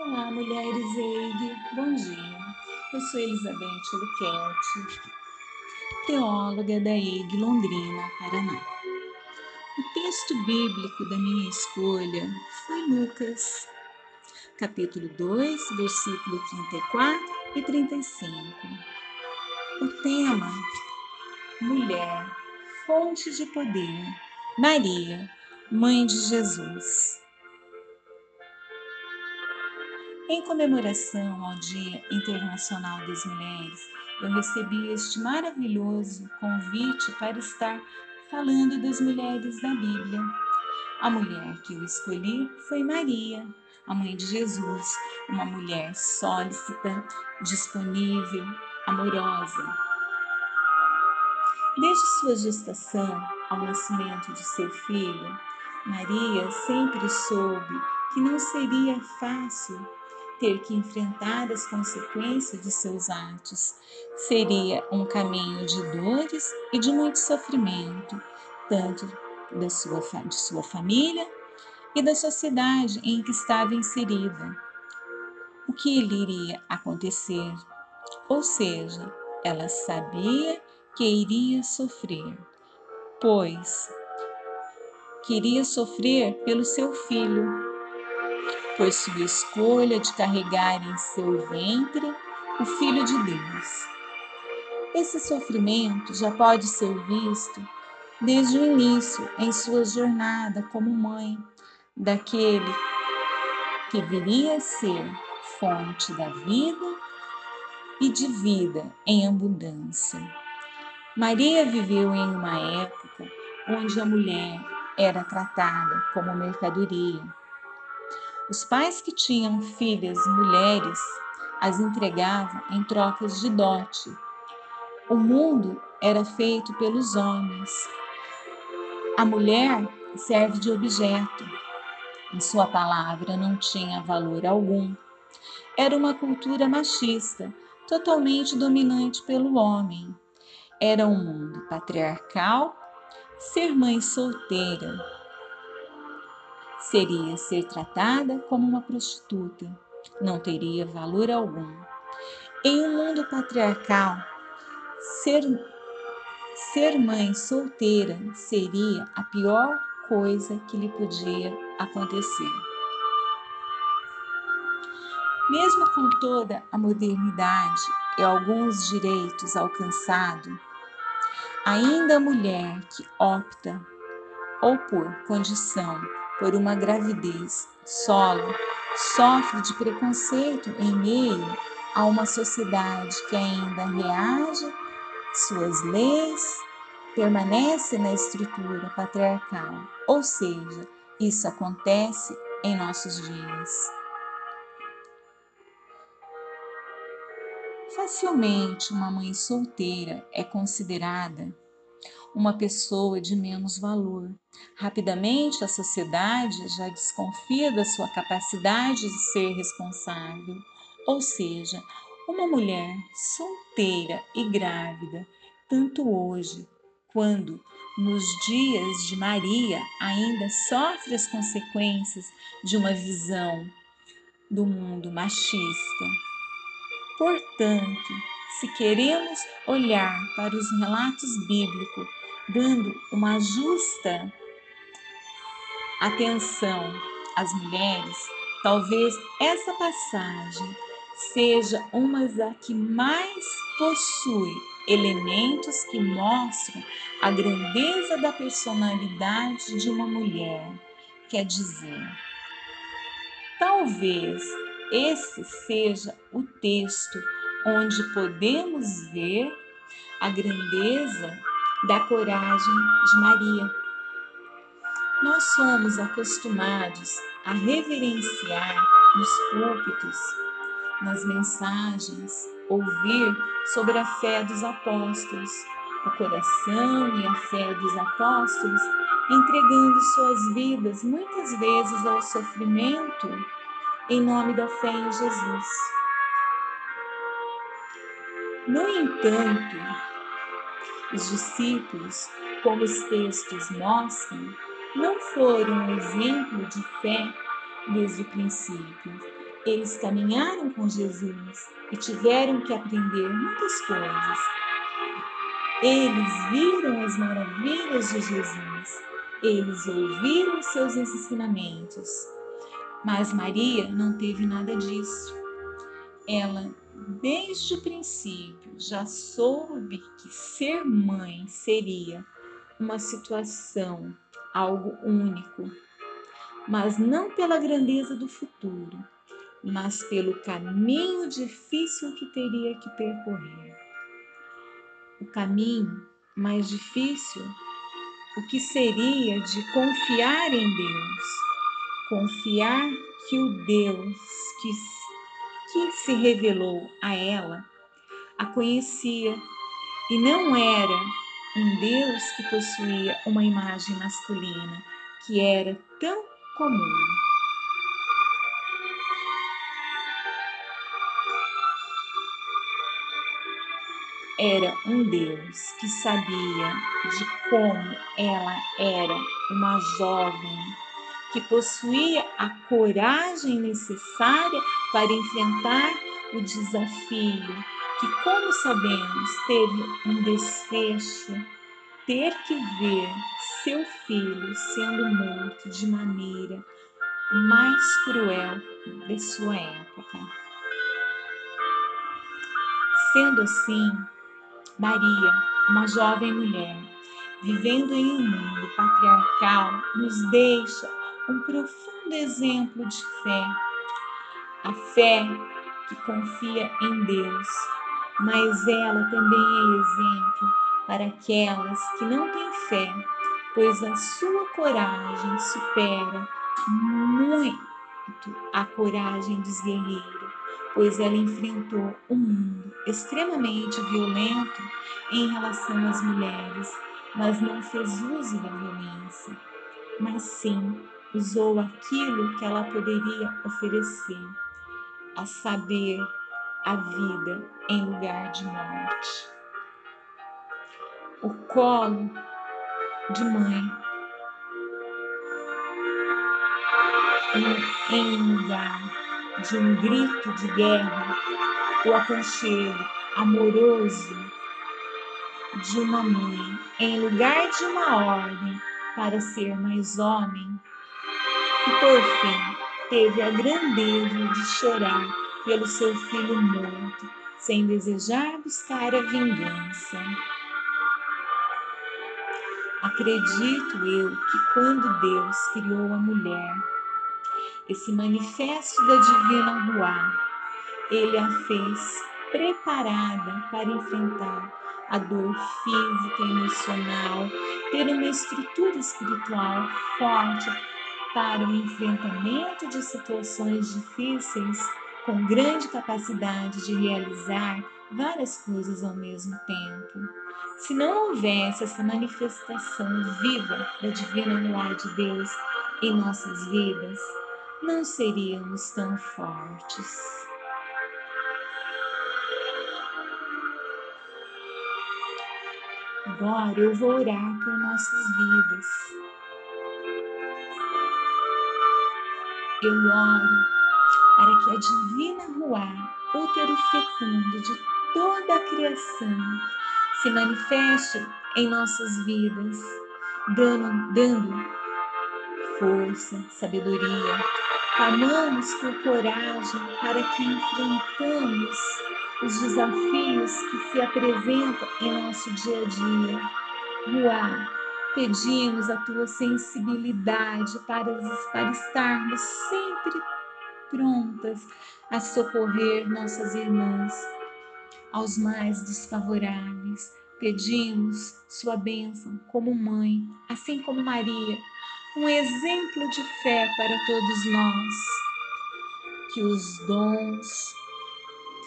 Olá, mulheres EIG, bom dia. Eu sou Elizabeth Luquete, teóloga da EIG Londrina, Paraná. O texto bíblico da minha escolha foi Lucas, capítulo 2, versículo 34 e 35. O tema: Mulher, fonte de poder, Maria, mãe de Jesus. Em comemoração ao Dia Internacional das Mulheres, eu recebi este maravilhoso convite para estar falando das mulheres da Bíblia. A mulher que eu escolhi foi Maria, a mãe de Jesus, uma mulher sólita, disponível, amorosa. Desde sua gestação ao nascimento de seu filho, Maria sempre soube que não seria fácil ter que enfrentar as consequências de seus atos. Seria um caminho de dores e de muito sofrimento, tanto da sua, de sua família e da sociedade em que estava inserida. O que lhe iria acontecer? Ou seja, ela sabia que iria sofrer, pois queria sofrer pelo seu filho, por sua escolha de carregar em seu ventre o Filho de Deus. Esse sofrimento já pode ser visto desde o início em sua jornada como mãe daquele que viria a ser fonte da vida e de vida em abundância. Maria viveu em uma época onde a mulher era tratada como mercadoria os pais que tinham filhas mulheres as entregavam em trocas de dote. O mundo era feito pelos homens. A mulher serve de objeto. Em sua palavra não tinha valor algum. Era uma cultura machista, totalmente dominante pelo homem. Era um mundo patriarcal. Ser mãe solteira seria ser tratada como uma prostituta, não teria valor algum. Em um mundo patriarcal, ser, ser mãe solteira seria a pior coisa que lhe podia acontecer. Mesmo com toda a modernidade e alguns direitos alcançados, ainda a mulher que opta ou por condição por uma gravidez solo sofre de preconceito em meio a uma sociedade que ainda reage, suas leis permanecem na estrutura patriarcal, ou seja, isso acontece em nossos dias. Facilmente uma mãe solteira é considerada uma pessoa de menos valor. Rapidamente a sociedade já desconfia da sua capacidade de ser responsável, ou seja, uma mulher solteira e grávida, tanto hoje quando nos dias de Maria ainda sofre as consequências de uma visão do mundo machista. Portanto, se queremos olhar para os relatos bíblicos dando uma justa atenção às mulheres, talvez essa passagem seja uma das que mais possui elementos que mostram a grandeza da personalidade de uma mulher. Quer dizer, talvez esse seja o texto onde podemos ver a grandeza da coragem de Maria. Nós somos acostumados a reverenciar nos púlpitos, nas mensagens, ouvir sobre a fé dos apóstolos, o coração e a fé dos apóstolos entregando suas vidas muitas vezes ao sofrimento em nome da fé em Jesus. No entanto, os discípulos, como os textos mostram, não foram um exemplo de fé desde o princípio. Eles caminharam com Jesus e tiveram que aprender muitas coisas. Eles viram as maravilhas de Jesus, eles ouviram seus ensinamentos. Mas Maria não teve nada disso. Ela, desde o princípio, já soube que ser mãe seria uma situação, algo único, mas não pela grandeza do futuro, mas pelo caminho difícil que teria que percorrer. O caminho mais difícil, o que seria de confiar em Deus, confiar que o Deus que, que se revelou a ela a conhecia e não era um Deus que possuía uma imagem masculina que era tão comum. Era um Deus que sabia de como ela era uma jovem que possuía a coragem necessária para enfrentar o desafio, que, como sabemos, teve um desfecho ter que ver seu filho sendo morto de maneira mais cruel de sua época. Sendo assim, Maria, uma jovem mulher, vivendo em um mundo patriarcal, nos deixa um profundo exemplo de fé. A fé que confia em Deus, mas ela também é exemplo para aquelas que não têm fé, pois a sua coragem supera muito a coragem dos guerreiros, pois ela enfrentou um mundo extremamente violento em relação às mulheres, mas não fez uso da violência, mas sim usou aquilo que ela poderia oferecer, a saber, a vida em lugar de morte. O colo de mãe em, lugar de um grito de guerra, o aconchego amoroso de uma mãe, em lugar de uma ordem para ser mais homem, e por fim teve a grandeza de chorar pelo seu filho morto, sem desejar buscar a vingança. Acredito eu que quando Deus criou a mulher, esse manifesto da divina Ruá, ele a fez preparada para enfrentar a dor física e emocional, ter uma estrutura espiritual forte para o enfrentamento de situações difíceis, com grande capacidade de realizar várias coisas ao mesmo tempo. Se não houvesse essa manifestação viva da divina luar de Deus em nossas vidas, não seríamos tão fortes. Agora eu vou orar por nossas vidas. Eu oro para que a divina Ruá, útero fecundo de toda a criação, se manifeste em nossas vidas, dando, dando força, sabedoria. Clamamos por coragem para que enfrentamos os desafios que se apresentam em nosso dia a dia. Ruá, pedimos a tua sensibilidade para, para estarmos sempre prontas a socorrer nossas irmãs aos mais desfavoráveis. Pedimos sua bênção como mãe, assim como Maria, um exemplo de fé para todos nós. Que os dons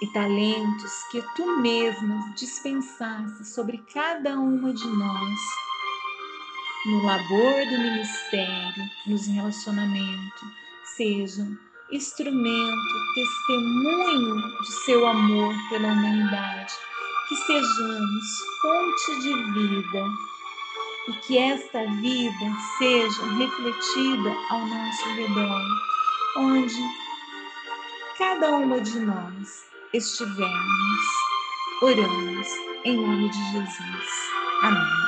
e talentos que tu mesma dispensaste sobre cada uma de nós, no labor do ministério, nos relacionamentos, sejam instrumento, testemunho de seu amor pela humanidade, que sejamos fonte de vida e que esta vida seja refletida ao nosso redor, onde cada uma de nós estivermos. Oramos em nome de Jesus. Amém.